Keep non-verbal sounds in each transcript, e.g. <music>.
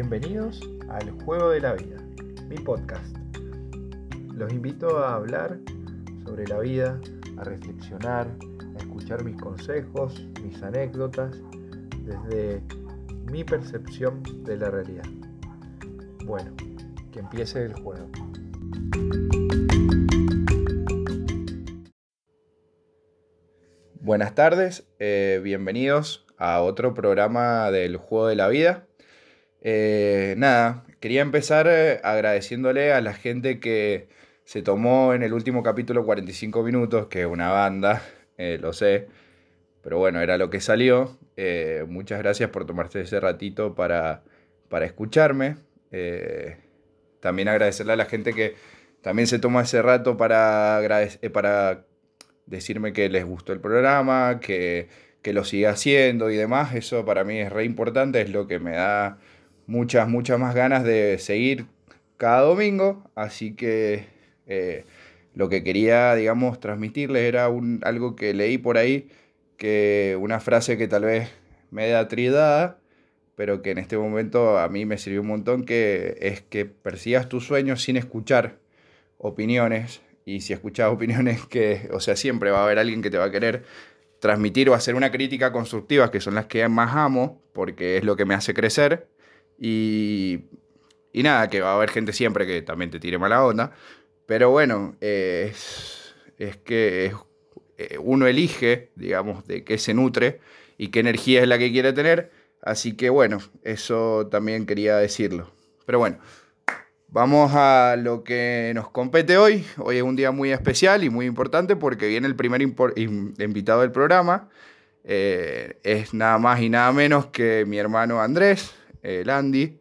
Bienvenidos al Juego de la Vida, mi podcast. Los invito a hablar sobre la vida, a reflexionar, a escuchar mis consejos, mis anécdotas, desde mi percepción de la realidad. Bueno, que empiece el juego. Buenas tardes, eh, bienvenidos a otro programa del Juego de la Vida. Eh, nada, quería empezar eh, agradeciéndole a la gente que se tomó en el último capítulo 45 minutos, que es una banda, lo sé, pero bueno, era lo que salió. muchas gracias por tomarse ese ratito para, para escucharme. también agradecerle a la gente que también se tomó ese rato para, para decirme que les gustó el programa, que, lo siga haciendo y demás, eso para mí es re importante, es lo que me da muchas, muchas más ganas de seguir cada domingo, así que eh, lo que quería, digamos, transmitirles era un, algo que leí por ahí, que una frase que tal vez me da tridada, pero que en este momento a mí me sirvió un montón, que es que persigas tus sueños sin escuchar opiniones y si escuchas <laughs> opiniones que, o sea, siempre va a haber alguien que te va a querer transmitir o hacer una crítica constructiva, que son las que más amo, porque es lo que me hace crecer. Y, nada, que va a haber gente siempre que también te tire mala onda. Pero bueno, es, es que eh, uno elige, digamos, de qué se nutre y qué energía es la que quiere tener. Así que bueno, eso también quería decirlo. Pero bueno, Vamos a lo que nos compete hoy. Hoy es un día muy especial y muy importante porque viene el primer invitado del programa. Eh, es nada más y nada menos que mi hermano Andrés, el Andy,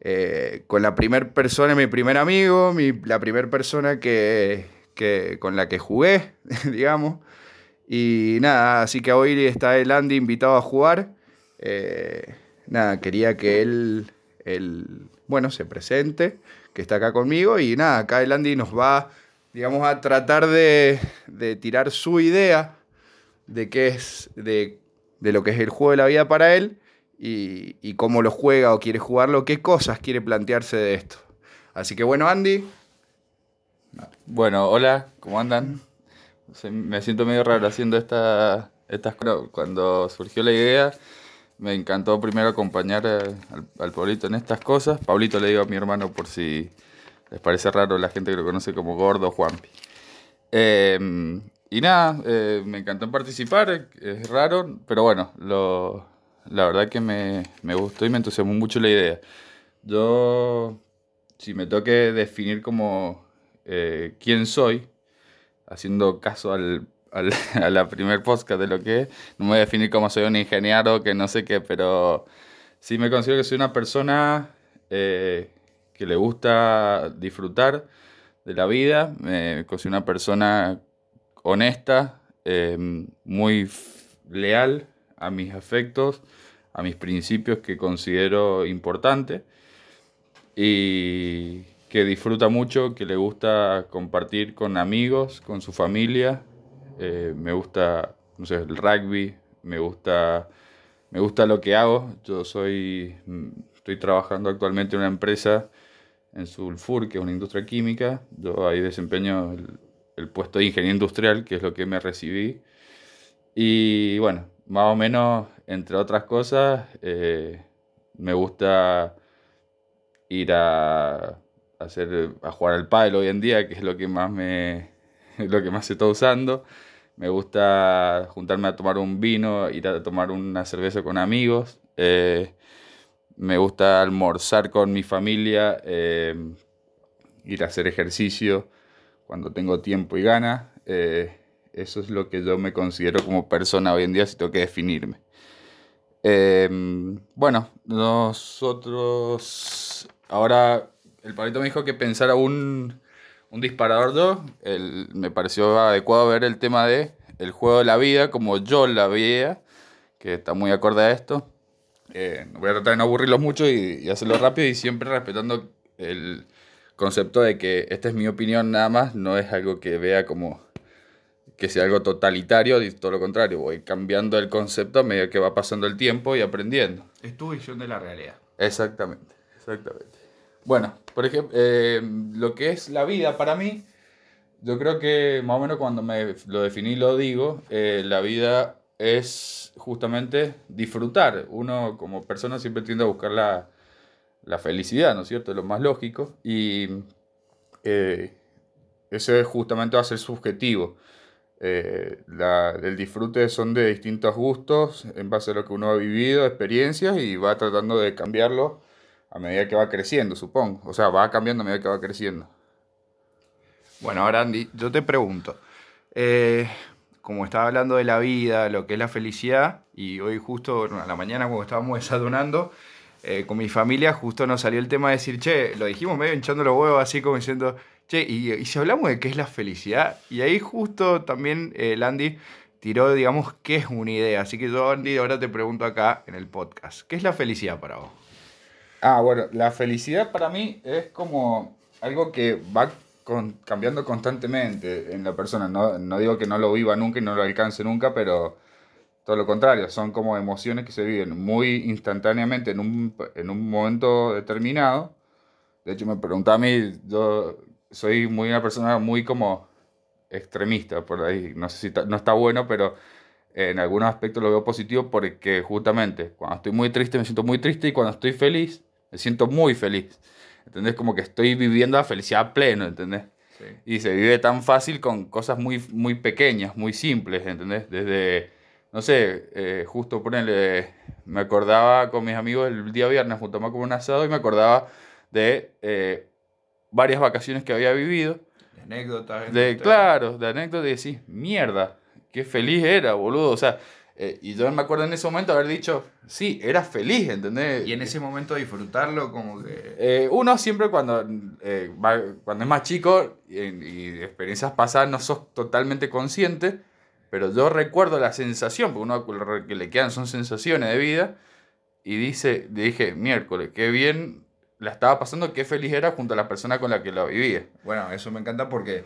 eh, con la primera persona, mi primer amigo, la primera persona que, con la que jugué, <laughs> digamos. Y nada, así que hoy está el Andy invitado a jugar. Eh, nada, quería que él, bueno, se presente que está acá conmigo. Y nada, acá el Andy nos va, digamos, a tratar de, tirar su idea de qué es, de, lo que es el juego de la vida para él y, cómo lo juega o quiere jugarlo, qué cosas quiere plantearse de esto. Así que bueno, Andy. Bueno, hola, ¿cómo andan? Me siento medio raro haciendo esta, estas Cuando surgió la idea, me encantó primero acompañar al, al, Pablito en estas cosas. Pablito le digo a mi hermano por si les parece raro la gente que lo conoce como Gordo Juanpi. Em, y nada, eh, me encantó participar, es raro, pero bueno, lo, la verdad que me, me, gustó y me entusiasmó mucho la idea. Yo, si me toque definir como eh, quién soy, haciendo caso al <laughs> a la primer podcast de lo que es. No me voy a definir como soy un ingeniero, que no sé qué, pero sí me considero que soy una persona eh, que le gusta disfrutar de la vida. Me considero una persona honesta, em, muy leal a mis afectos, a mis principios que considero importantes y que disfruta mucho, que le gusta compartir con amigos, con su familia eh, me gusta, no sé, el rugby, me gusta, me gusta lo que hago. Yo soy, estoy trabajando actualmente en una empresa en Sulfur, que es una industria química. Yo ahí desempeño el, puesto de ingeniero industrial, que es lo que me recibí. Y bueno, más o menos, entre otras cosas, eh, me gusta ir a, hacer, a jugar al pádel hoy en día, que es lo que más me, <laughs> lo que más se está usando. Me gusta juntarme a tomar un vino, ir a tomar una cerveza con amigos. Eh, me gusta almorzar con mi familia, eh, ir a hacer ejercicio cuando tengo tiempo y ganas. Eso es lo que yo me considero como persona hoy en día si tengo que definirme. bueno, nosotros ahora el palito me dijo que pensara un, un disparador 2, me pareció adecuado ver el tema de el juego de la vida como yo la veía, que está muy acorde a esto. Eh, voy a tratar de no aburrirlos mucho y, hacerlo rápido y siempre respetando el concepto de que esta es mi opinión nada más, no es algo que vea como que sea algo totalitario, todo lo contrario, voy cambiando el concepto a medida que va pasando el tiempo y aprendiendo. Es tu visión de la realidad. Exactamente. Exactamente. Bueno, por ejemplo, eh, lo que es la vida para mí, yo creo que más o menos cuando me lo definí lo digo, eh, la vida es justamente disfrutar. Uno como persona siempre tiende a buscar la, la felicidad, ¿no es cierto? Lo más lógico. Y eh, ese justamente va a ser subjetivo. Eh, el disfrute son de distintos gustos en base a lo que uno ha vivido, experiencias, y va tratando de cambiarlo a medida que va creciendo, supongo. O sea, va cambiando a medida que va creciendo. Bueno, ahora Andy, yo te pregunto, eh, como estaba hablando de la vida, lo que es la felicidad, y hoy justo a la mañana cuando estábamos <laughs> desayunando, eh, con mi familia justo nos salió el tema de decir, che, lo dijimos medio hinchando los huevos, así como diciendo, che, y, si hablamos de qué es la felicidad, y ahí justo también eh, Landy tiró, digamos, qué es una idea. Así que yo, Andy, ahora te pregunto acá en el podcast, ¿qué es la felicidad para vos? Ah, bueno, la felicidad para mí es como algo que va cambiando constantemente en la persona. No, no digo que no lo viva nunca y no lo alcance nunca, pero todo lo contrario, son como emociones que se viven muy instantáneamente en un, en un momento determinado. De hecho, me preguntaba a mí, yo soy muy una persona muy como extremista por ahí. No sé si no está bueno, pero en algunos aspectos lo veo positivo porque justamente cuando estoy muy triste me siento muy triste y cuando estoy feliz me siento muy feliz. ¿Entendés? Como que estoy viviendo la felicidad pleno, ¿entendés? Y se vive tan fácil con cosas muy, muy pequeñas, muy simples, ¿entendés? Desde no sé, eh, justo ponerle, me acordaba con mis amigos el día viernes, junto a como un asado y me acordaba de eh, varias vacaciones que había vivido. De anécdotas. De, claro, de anécdotas y decís, mierda, qué feliz era, boludo. O sea, eh, y yo me acuerdo en ese momento haber dicho, sí, era feliz, ¿entendés? Y en ese momento disfrutarlo como que... uno siempre cuando, cuando es más chico y, y experiencias pasadas no sos totalmente consciente pero yo recuerdo la sensación, porque uno que le quedan son sensaciones de vida, y dice, dije, miércoles, qué bien la estaba pasando, qué feliz era junto a la persona con la que la vivía. Bueno, eso me encanta porque,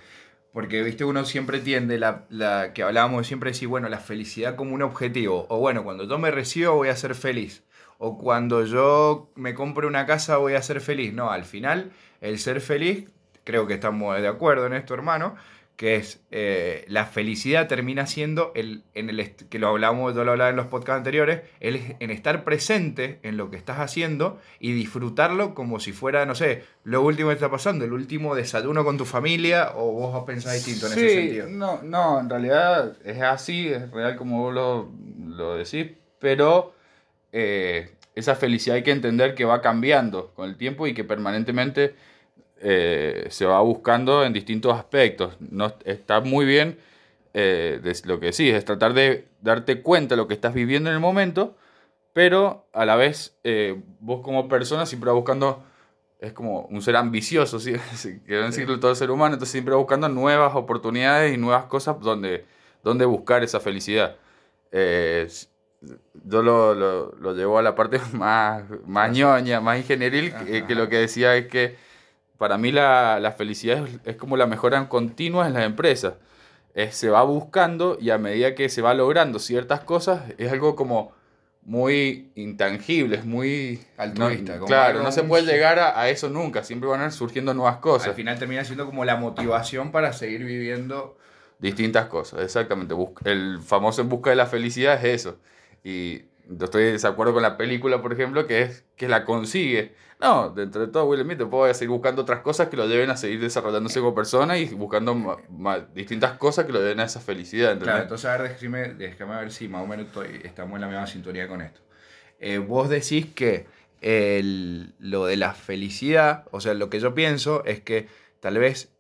porque viste, uno siempre tiende, la, la que hablábamos siempre decir, bueno, la felicidad como un objetivo, o bueno, cuando yo me recibo voy a ser feliz, o cuando yo me compre una casa voy a ser feliz. No, al final, el ser feliz, creo que estamos de acuerdo en esto, hermano, que es eh, la felicidad termina siendo, el, en el que lo hablamos, yo lo hablaba en los podcasts anteriores, el, en estar presente en lo que estás haciendo y disfrutarlo como si fuera, no sé, lo último que está pasando, el último desayuno con tu familia o vos pensás distinto en ese sentido. No, no, en realidad es así, es real como vos lo, lo decís, pero eh, esa felicidad hay que entender que va cambiando con el tiempo y que permanentemente eh, se va buscando en distintos aspectos. No, está muy bien eh, lo que decís, es tratar de darte cuenta de lo que estás viviendo en el momento, pero a la vez eh, vos como persona siempre vas buscando, es como un ser ambicioso, ¿sí? <laughs> que decirlo todo ser humano, entonces siempre vas buscando nuevas oportunidades y nuevas cosas donde, donde buscar esa felicidad. yo lo, lo, lo, llevo a la parte <laughs> más, más ñoña, más ingenieril, que lo que decía es que para mí la, felicidad es, como la mejora continua en las empresas. se va buscando y a medida que se va logrando ciertas cosas, es algo como muy intangible, es muy altruista. claro, no se puede llegar a, eso nunca, siempre van a ir surgiendo nuevas cosas. Al final termina siendo como la motivación para seguir viviendo distintas cosas, exactamente. El famoso en busca de la felicidad es eso. Y estoy de desacuerdo con la película, por ejemplo, que es que la consigue. No, dentro de todo, Will Smith, puedo seguir buscando otras cosas que lo lleven a seguir desarrollándose como persona y buscando distintas cosas que lo den a esa felicidad. Claro, entonces a ver, déjame, ver si más o menos estamos en la misma sintonía con esto. Eh, vos decís que lo de la felicidad, o sea, lo que yo pienso es que tal vez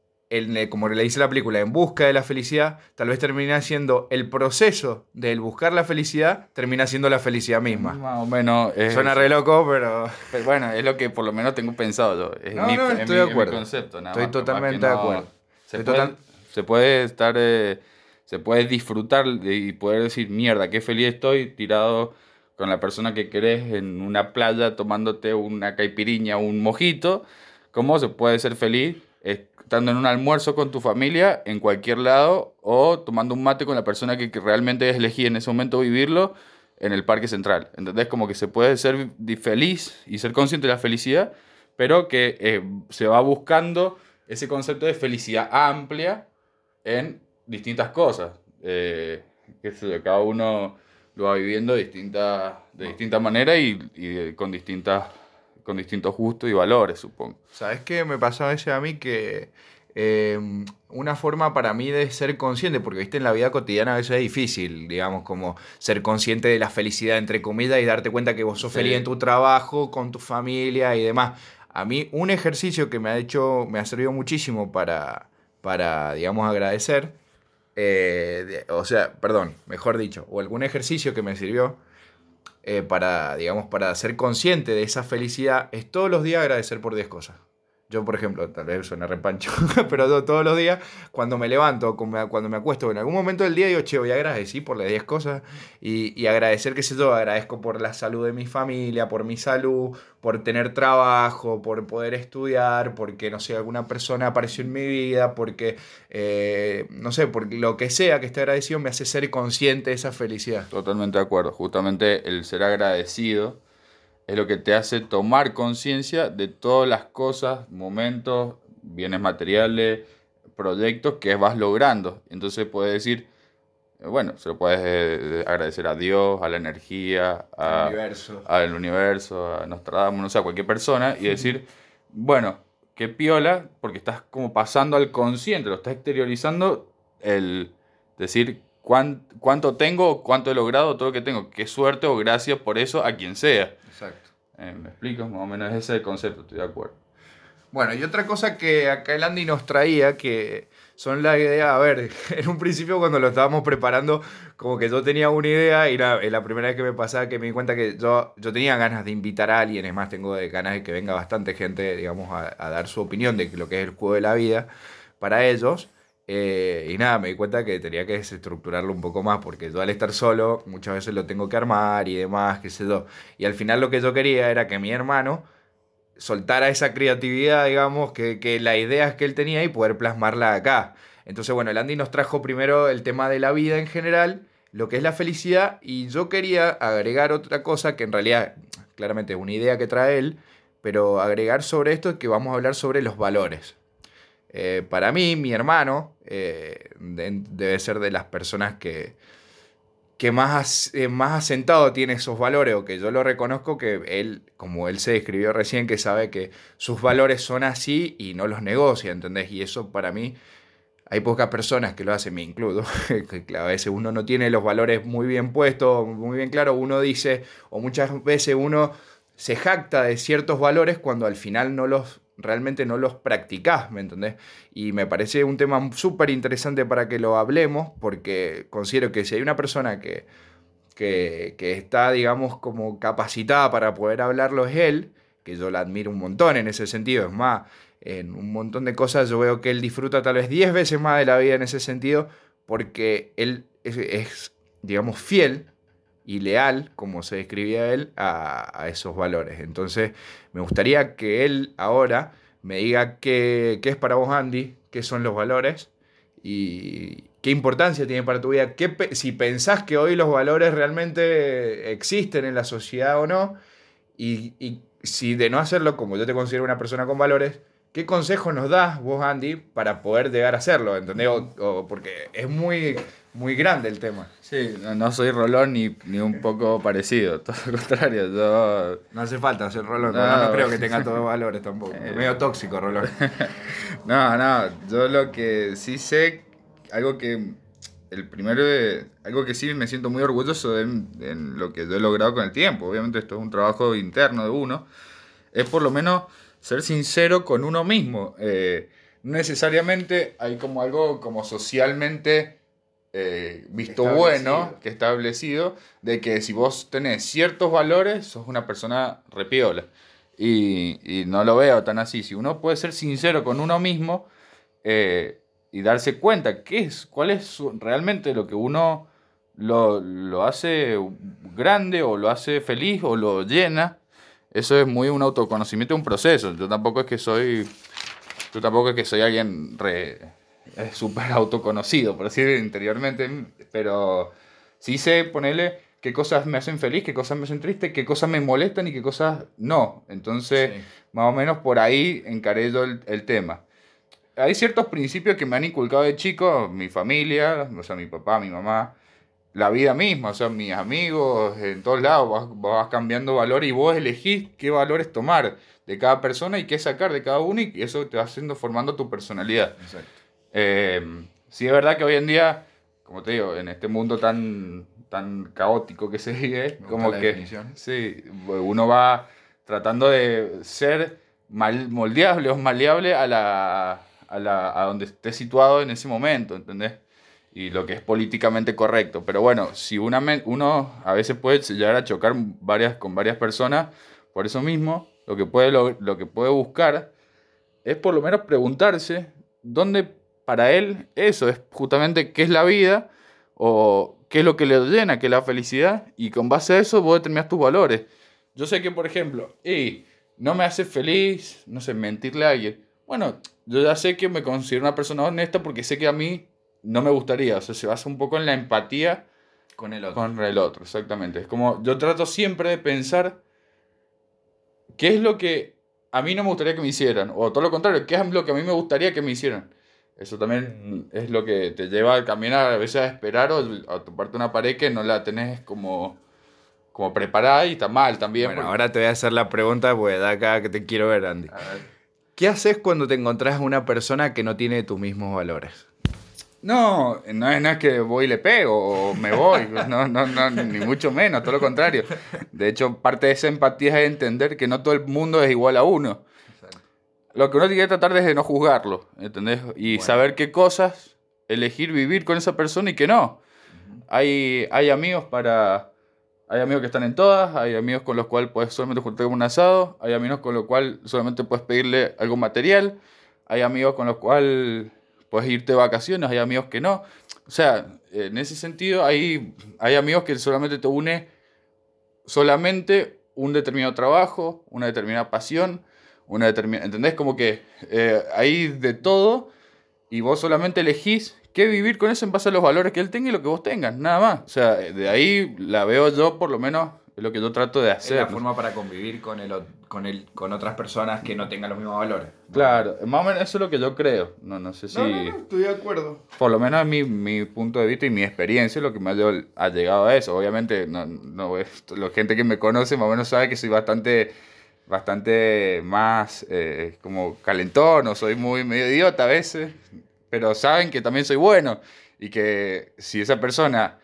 como le dice la película, en busca de la felicidad, tal vez termina siendo el proceso del buscar la felicidad, termina siendo la felicidad misma. Más o menos. Suena re loco, pero... Bueno, es lo que por lo menos tengo pensado yo. Es no, no, estoy de acuerdo. concepto, estoy totalmente de acuerdo. Se, puede, estar... Eh, se puede disfrutar y poder decir, mierda, qué feliz estoy tirado con la persona que querés en una playa tomándote una caipiriña o un mojito. ¿Cómo se puede ser feliz estando en un almuerzo con tu familia en cualquier lado o tomando un mate con la persona que, realmente elegí en ese momento vivirlo en el Parque Central. ¿Entendés? Como que se puede ser feliz y ser consciente de la felicidad pero que eh, se va buscando ese concepto de felicidad amplia en distintas cosas. Eh, que cada uno lo va viviendo de distinta, de distinta manera y con, distintas, con distintos gustos y valores, supongo. ¿Sabes qué me pasó a veces a mí que eh, una forma para mí de ser consciente, porque viste en la vida cotidiana a veces es difícil, digamos, como ser consciente de la felicidad entre comidas y darte cuenta que vos sos feliz en tu trabajo, con tu familia y demás. A mí un ejercicio que me ha hecho, me ha servido muchísimo para, para digamos, agradecer, eh, o sea, perdón, mejor dicho, o algún ejercicio que me sirvió eh, para, digamos, para ser consciente de esa felicidad, es todos los días agradecer por 10 cosas. Yo, por ejemplo, tal vez suena repancho, <laughs> pero todos los días, cuando me levanto, cuando me acuesto, en algún momento del día digo, che, voy a agradecer por las 10 cosas y, agradecer, qué sé yo, agradezco por la salud de mi familia, por mi salud, por tener trabajo, por poder estudiar, porque, no sé, alguna persona apareció en mi vida, porque, eh, no sé, por lo que sea que esté agradecido me hace ser consciente de esa felicidad. Totalmente de acuerdo. Justamente el ser agradecido es lo que te hace tomar conciencia de todas las cosas, momentos, bienes materiales, proyectos que vas logrando. Entonces puedes decir, eh, bueno, se lo puedes eh, agradecer a Dios, a la energía, a, universo. al universo, a Nostradamus, no sé, a cualquier persona, y decir, bueno, qué piola, porque estás como pasando al consciente, lo estás exteriorizando, el decir cuánto tengo, cuánto he logrado, todo lo que tengo, qué suerte o gracias por eso a quien sea. Exacto. Eh, ¿Me explico? Más o menos ese es el concepto, estoy de acuerdo. Bueno, y otra cosa que acá el Andy nos traía, que son la idea, a ver, <laughs> en un principio cuando lo estábamos preparando, como que yo tenía una idea y la, la primera vez que me pasaba que me di cuenta que yo, yo tenía ganas de invitar a alguien, es más, tengo ganas de que venga bastante gente, digamos, a, a dar su opinión de lo que es el juego de la vida para ellos. Eh, y nada, me di cuenta que tenía que desestructurarlo un poco más, porque yo al estar solo muchas veces lo tengo que armar y demás, qué sé yo. Y al final lo que yo quería era que mi hermano soltara esa creatividad, digamos, que, que las ideas que él tenía y poder plasmarla acá. Entonces, bueno, el Andy nos trajo primero el tema de la vida en general, lo que es la felicidad, y yo quería agregar otra cosa que en realidad, claramente es una idea que trae él, pero agregar sobre esto es que vamos a hablar sobre los valores. Eh, para mí, mi hermano eh, debe ser de las personas que, eh, más asentado tiene esos valores, o que yo lo reconozco que él, como él se describió recién, que sabe que sus valores son así y no los negocia, ¿entendés? Y eso para mí, hay pocas personas que lo hacen, me incluyo, <laughs> que a veces uno no tiene los valores muy bien puestos, muy bien claros, uno dice, o muchas veces uno se jacta de ciertos valores cuando al final no los realmente no los practicás, ¿me entendés? Y me parece un tema súper interesante para que lo hablemos, porque considero que si hay una persona que, que, está, digamos, como capacitada para poder hablarlo es él, que yo la admiro un montón en ese sentido, es más, en un montón de cosas yo veo que él disfruta tal vez 10 veces más de la vida en ese sentido, porque él es, digamos, fiel y leal, como se describía él, a, esos valores. Entonces, me gustaría que él ahora me diga qué, qué, es para vos, Andy, qué son los valores y qué importancia tiene para tu vida. ¿Qué, si pensás que hoy los valores realmente existen en la sociedad o no, y, y si de no hacerlo, como yo te considero una persona con valores, ¿Qué consejo nos das vos, Andy, para poder llegar a hacerlo? ¿Entendés? porque es muy, muy grande el tema. Sí, no, soy Rolón ni, ni, un poco parecido, <laughs> todo lo contrario. Yo... No hace falta ser Rolón, no, creo que <laughs> tenga todos valores tampoco. Es medio tóxico, Rolón. <laughs> no, no, yo lo que sí sé, algo que el primero, algo que sí me siento muy orgulloso en, en lo que yo he logrado con el tiempo, obviamente esto es un trabajo interno de uno, es por lo menos ser sincero con uno mismo. Eh, necesariamente hay como algo como socialmente eh, visto bueno, que establecido, de que si vos tenés ciertos valores, sos una persona repiola. Y, y no lo veo tan así. Si uno puede ser sincero con uno mismo eh, y darse cuenta qué es, cuál es realmente lo que uno lo, lo hace grande o lo hace feliz o lo llena, eso es muy un autoconocimiento, un proceso. Yo tampoco es que soy, yo tampoco es que soy alguien re, súper autoconocido, por decir interiormente, pero sí sé ponerle qué cosas me hacen feliz, qué cosas me hacen triste, qué cosas me molestan y qué cosas no. Entonces, más o menos por ahí encaré yo el, el, tema. Hay ciertos principios que me han inculcado de chico, mi familia, o sea, mi papá, mi mamá, la vida misma, o sea, mis amigos, en todos lados, vas, vas cambiando valor y vos elegís qué valores tomar de cada persona y qué sacar de cada uno y eso te va haciendo formando tu personalidad. Exacto. Eh, sí es verdad que hoy en día, como te digo, en este mundo tan, tan caótico que se <laughs> vive, como que sí, uno va tratando de ser mal, moldeable o maleable a, la, a, la, a donde esté situado en ese momento, ¿entendés? Y lo que es políticamente correcto. Pero bueno, si una, uno a veces puede llegar a chocar varias, con varias personas, por eso mismo, lo que, puede, lo, que puede buscar es por lo menos preguntarse dónde para él eso es justamente qué es la vida o qué es lo que le llena, qué es la felicidad, y con base a eso vos determinás tus valores. Yo sé que, por ejemplo, y no me hace feliz, no sé, mentirle a alguien. Bueno, yo ya sé que me considero una persona honesta porque sé que a mí no me gustaría. O sea, se basa un poco en la empatía con el otro. Con el otro, exactamente. Es como yo trato siempre de pensar qué es lo que a mí no me gustaría que me hicieran, o todo lo contrario, qué es lo que a mí me gustaría que me hicieran. Eso también es lo que te lleva a caminar, a veces a esperar o a toparte una pared que no la tenés como, como preparada y está mal también. Bueno, ahora te voy a hacer la pregunta, pues de acá que te quiero ver, Andy. ¿Qué haces cuando te encontrás a una persona que no tiene tus mismos valores? No, no es, nada que voy y le pego o me voy, <laughs> no, no, no, ni mucho menos, todo lo contrario. De hecho, parte de esa empatía es entender que no todo el mundo es igual a uno. Lo que uno tiene que tratar es de no juzgarlo, ¿entendés? Y saber qué cosas elegir vivir con esa persona y qué no. hay, hay amigos para... Hay amigos que están en todas, hay amigos con los cuales puedes solamente juntarte un asado, hay amigos con los cuales solamente puedes pedirle algo material, hay amigos con los cuales puedes irte de vacaciones, hay amigos que no. O sea, en ese sentido hay, hay amigos que solamente te une solamente un determinado trabajo, una determinada pasión, una determinada... ¿Entendés? Como que eh, hay de todo y vos solamente elegís qué vivir con eso en base a los valores que él tenga y lo que vos tengas, nada más. O sea, de ahí la veo yo por lo menos es lo que yo trato de hacer. Es la forma para convivir con, el, con, el, con otras personas que no tengan los mismos valores. Claro, más o menos eso es lo que yo creo. No, no sé si... No, no, estoy de acuerdo. Por lo menos mi, mi punto de vista y mi experiencia es lo que me ha, llegado a eso. Obviamente, no, no, la gente que me conoce más o menos sabe que soy bastante bastante más eh, como calentón o soy muy medio idiota a veces, pero saben que también soy bueno y que si esa persona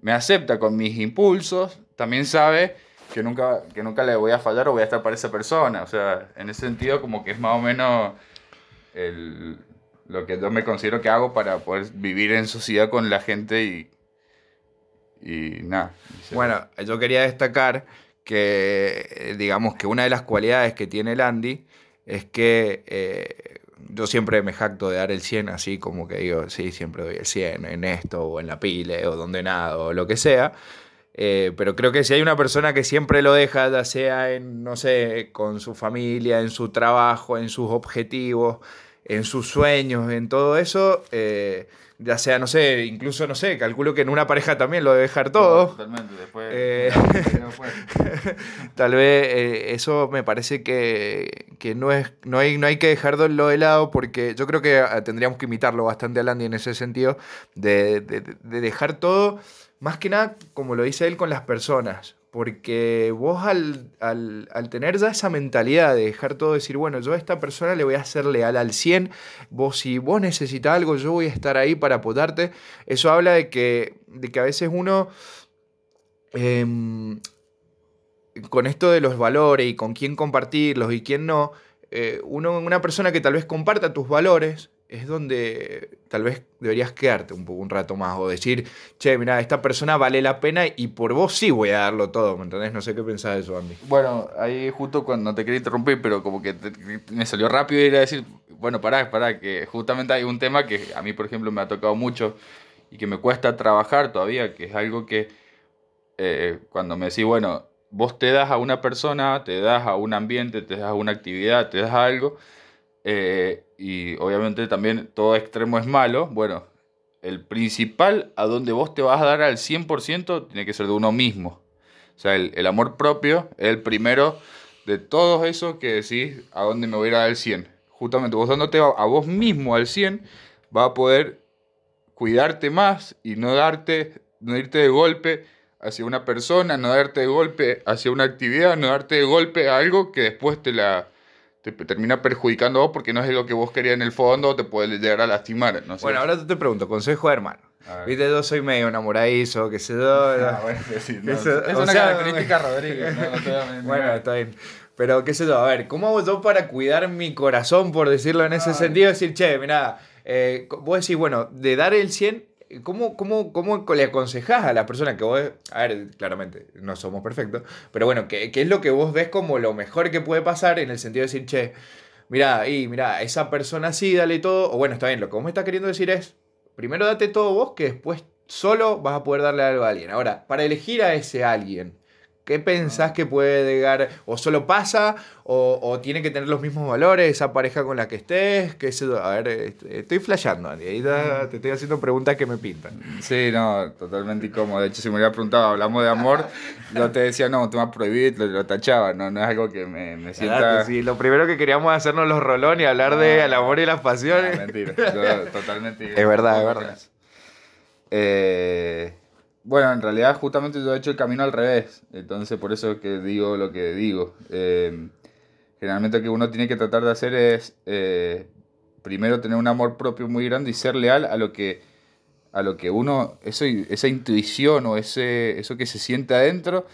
me acepta con mis impulsos, también sabe que nunca, que nunca le voy a fallar o voy a estar para esa persona. O sea, en ese sentido como que es más o menos el, lo que yo me considero que hago para poder vivir en sociedad con la gente y, y nada. Bueno, yo quería destacar que, digamos que una de las cualidades que tiene el Andy es que eh, yo siempre me jacto de dar el 100, así como que digo, sí, siempre doy el 100 en esto, o en la pile, o donde nada, o lo que sea. Eh, pero creo que si hay una persona que siempre lo deja, ya sea en, no sé, con su familia, en su trabajo, en sus objetivos, en sus sueños, en todo eso, eh, ya sea, no sé, incluso, no sé, calculo que en una pareja también lo debe dejar todo. totalmente, después... Eh, <laughs> <laughs> tal vez eso me parece que, no, es, no, hay, no hay que dejarlo de lado porque yo creo que tendríamos que imitarlo bastante a Landy en ese sentido, de, de dejar todo más que nada, como lo dice él, con las personas. Porque vos al, tener ya esa mentalidad de dejar todo, decir, bueno, yo a esta persona le voy a ser leal al 100, vos si vos necesitas algo, yo voy a estar ahí para apoyarte, eso habla de que, de que a veces uno, em, con esto de los valores y con quién compartirlos y quién no, eh, una persona que tal vez comparta tus valores, es donde tal vez deberías quedarte un poco un rato más o decir, che, mira, esta persona vale la pena y por vos sí voy a darlo todo, ¿me entendés? No sé qué pensás de eso, Andy. Bueno, ahí justo cuando te quería interrumpir, pero como que me salió rápido ir a decir, bueno, pará, pará, que justamente hay un tema que a mí, por ejemplo, me ha tocado mucho y que me cuesta trabajar todavía, que es algo que eh, cuando me decís, bueno, vos te das a una persona, te das a un ambiente, te das a una actividad, te das a algo, eh, y obviamente también todo extremo es malo, bueno, el principal a donde vos te vas a dar al 100% tiene que ser de uno mismo. O sea, el, el amor propio es el primero de todos esos que decís a dónde me voy a ir al 100. Justamente vos dándote a, vos mismo al 100, va a poder cuidarte más y no darte, no irte de golpe hacia una persona, no darte de golpe hacia una actividad, no darte de golpe a algo que después te la te termina perjudicando a vos porque no es lo que vos querías en el fondo, te puede llegar a lastimar. No Bueno, ahora te pregunto, consejo de hermano. Viste, yo soy medio enamoradizo, que se do. Ah, bueno, sí, no, es una característica <laughs> Rodríguez. bueno, está bien. Pero qué sé yo, a ver, ¿cómo hago yo para cuidar mi corazón, por decirlo en ese sentido? Decir, che, mira, eh, vos decís, bueno, de dar el 100, ¿cómo, cómo, cómo le aconsejás a la persona que vos, a ver, claramente, no somos perfectos, pero bueno, ¿qué, ¿qué, es lo que vos ves como lo mejor que puede pasar en el sentido de decir, che, mira, y mira, esa persona sí, dale todo, o bueno, está bien, lo que vos me estás queriendo decir es, primero date todo vos, que después solo vas a poder darle algo a alguien. Ahora, para elegir a ese alguien, ¿Qué pensás que puede llegar? ¿O solo pasa? O, tiene que tener los mismos valores esa pareja con la que estés? ¿Qué A ver, estoy flasheando, Andy. Ahí te estoy haciendo preguntas que me pintan. Sí, no, totalmente incómodo. De hecho, si me hubiera preguntado, hablamos de amor, yo te decía, no, te vas a prohibir, lo, tachaba. No, no es algo que me, me sienta... sí, lo primero que queríamos hacernos los rolones y hablar de el amor y las pasiones. mentira, totalmente... <laughs> es verdad, es verdad. Eh... Bueno, en realidad justamente yo he hecho el camino al revés, entonces por eso que digo lo que digo. Eh, generalmente lo que uno tiene que tratar de hacer es eh, primero tener un amor propio muy grande y ser leal a lo que, a lo que uno, eso, esa intuición o ese, eso que se siente adentro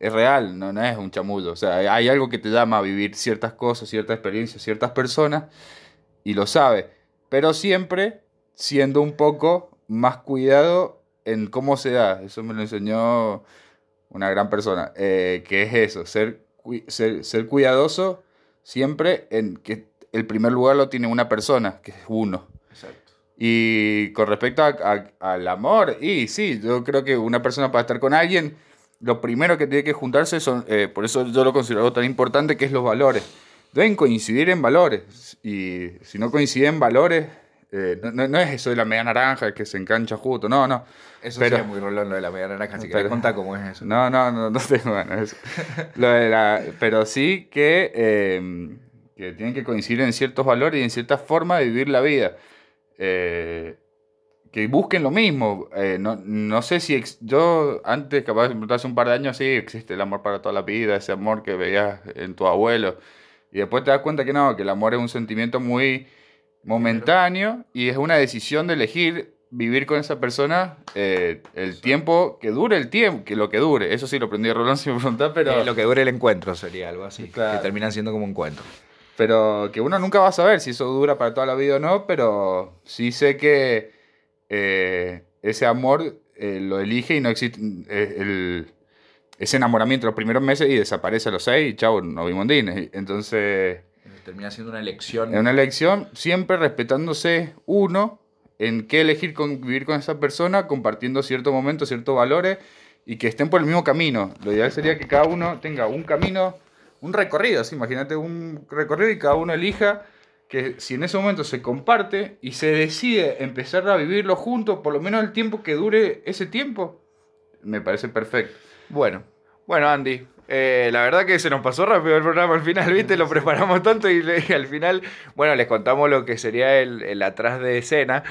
es real, no, no es un chamullo. O sea, hay algo que te llama a vivir ciertas cosas, ciertas experiencias, ciertas personas y lo sabe, pero siempre siendo un poco más cuidado en cómo se da. Eso me lo enseñó una gran persona. Eh, que es eso, ser, ser, cuidadoso siempre en que el primer lugar lo tiene una persona, que es uno. Exacto. Y con respecto al amor, y sí, yo creo que una persona para estar con alguien, lo primero que tiene que juntarse son, eh, por eso yo lo considero tan importante, que es los valores. Deben coincidir en valores. Y si no coinciden en valores, eh, no, no, es eso de la media naranja que se engancha justo, no, no. Eso pero, sí es muy rolón lo de la media naranja, que pero, contar cómo es eso. <laughs> No, no, no, no tengo ganas <laughs> lo de la, pero sí que, eh, que tienen que coincidir en ciertos valores y en cierta forma de vivir la vida. Eh, que busquen lo mismo. Eh, no, no, sé si yo antes, capaz hace un par de años, sí, existe el amor para toda la vida, ese amor que veías en tu abuelo. Y después te das cuenta que no, que el amor es un sentimiento muy momentáneo y es una decisión de elegir vivir con esa persona eh, el tiempo que dure el tiempo, que lo que dure. Eso sí lo aprendí de Rolón <laughs> sin preguntar, pero... Eh, lo que dure el encuentro sería algo así, que termina siendo como un encuentro. Pero que uno nunca va a saber si eso dura para toda la vida o no, pero sí sé que eh, ese amor lo elige y no existe el, ese enamoramiento los primeros meses y desaparece a los seis y chao, no vimos Entonces termina siendo una elección. Es una elección siempre respetándose uno en qué elegir convivir con esa persona, compartiendo ciertos momentos, ciertos valores y que estén por el mismo camino. Lo ideal sería que cada uno tenga un camino, un recorrido, imagínate un recorrido y cada uno elija que si en ese momento se comparte y se decide empezar a vivirlo juntos, por lo menos el tiempo que dure ese tiempo, me parece perfecto. Bueno, bueno Andy, eh, la verdad que se nos pasó rápido el programa al final, ¿viste? Lo preparamos tanto y, al final, bueno, les contamos lo que sería el, atrás de escena.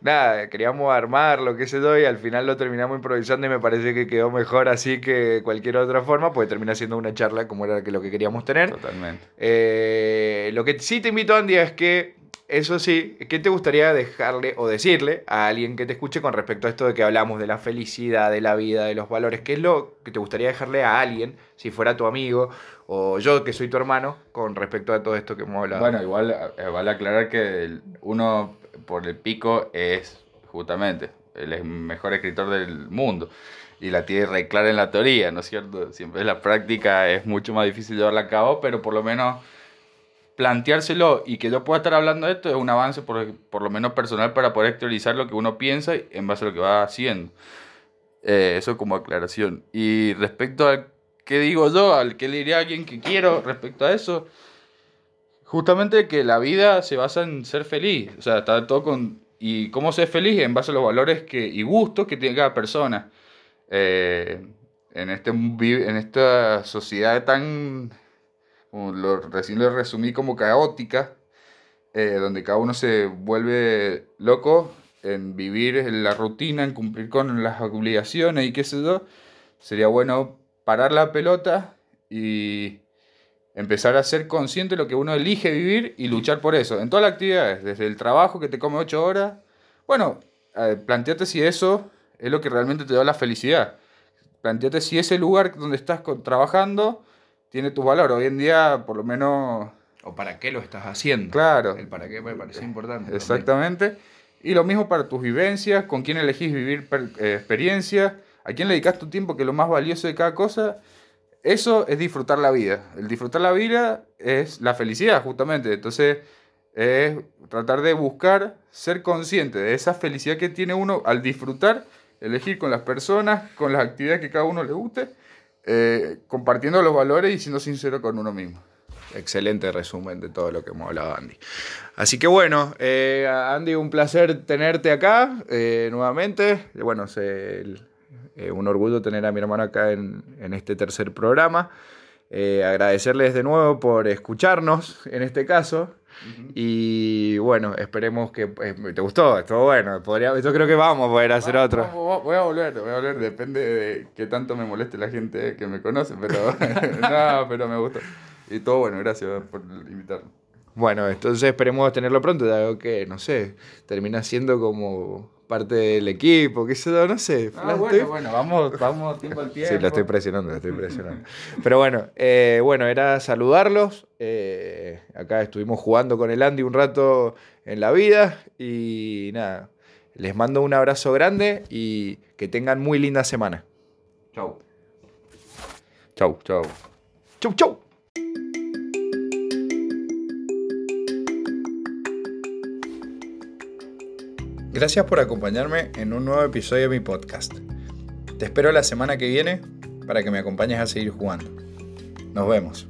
Nada, queríamos armar lo que se doy y al final lo terminamos improvisando y me parece que quedó mejor así que cualquier otra forma, pues termina siendo una charla como era lo que queríamos tener. Totalmente. Eh, lo que sí te invito, Andy, es que eso sí, ¿qué te gustaría dejarle o decirle a alguien que te escuche con respecto a esto de que hablamos de la felicidad, de la vida, de los valores? ¿Qué es lo que te gustaría dejarle a alguien, si fuera tu amigo o yo que soy tu hermano, con respecto a todo esto que hemos hablado? Bueno, igual eh, vale aclarar que uno por el pico es justamente el mejor escritor del mundo y la tiene re clara en la teoría, ¿no es cierto? Siempre la práctica es mucho más difícil llevarla a cabo, pero por lo menos planteárselo y que yo pueda estar hablando de esto es un avance por, por lo menos personal para poder exteriorizar lo que uno piensa en base a lo que va haciendo. Eh, eso como aclaración. Y respecto al que digo yo, al que le diría a alguien que quiero respecto a eso, justamente que la vida se basa en ser feliz. O sea, está todo con... y cómo ser feliz en base a los valores que, y gustos que tiene cada persona. Eh, en, este, en esta sociedad tan, lo, recién lo resumí como caótica, eh, donde cada uno se vuelve loco en vivir en la rutina, en cumplir con las obligaciones y qué sé yo, sería bueno parar la pelota y empezar a ser consciente de lo que uno elige vivir y luchar por eso, en todas las actividades, desde el trabajo que te come ocho horas, bueno, eh, planteate si eso es lo que realmente te da la felicidad. Planteate si ese lugar donde estás trabajando tiene tu valor. Hoy en día, por lo menos... O para qué lo estás haciendo. Claro. El para qué me parece importante. Exactamente. Y lo mismo para tus vivencias, con quién elegís vivir eh, experiencia, a quién le dedicas tu tiempo, que es lo más valioso de cada cosa. Eso es disfrutar la vida. El disfrutar la vida es la felicidad, justamente. Entonces, es tratar de buscar ser consciente de esa felicidad que tiene uno al disfrutar, elegir con las personas, con las actividades que cada uno le guste, eh, compartiendo los valores y siendo sincero con uno mismo. Excelente resumen de todo lo que hemos hablado, Andy. Así que bueno, eh, Andy, un placer tenerte acá eh, nuevamente. Bueno, es un orgullo tener a mi hermano acá en, en este tercer programa. agradecerles de nuevo por escucharnos en este caso. Y bueno, esperemos que. Eh, ¿Te gustó? Estuvo bueno. Podría, yo creo que vamos a poder hacer otro. Voy a volver, voy a volver. Depende de qué tanto me moleste la gente que me conoce, pero. <laughs> no, pero me gustó. Y todo bueno, gracias por invitarme. Bueno, entonces esperemos tenerlo pronto, algo que, no sé, termina siendo como parte del equipo, que sé no sé. Ah, bueno, bueno, vamos, vamos tiempo al <laughs> tiempo. Sí, lo estoy presionando, lo estoy presionando. Pero bueno, eh, bueno, era saludarlos. Eh, acá estuvimos jugando con el Andy un rato en la vida y nada, les mando un abrazo grande y que tengan muy linda semana. Chau. Chau, chau. Chau, chau. Gracias por acompañarme en un nuevo episodio de mi podcast. Te espero la semana que viene para que me acompañes a seguir jugando. Nos vemos.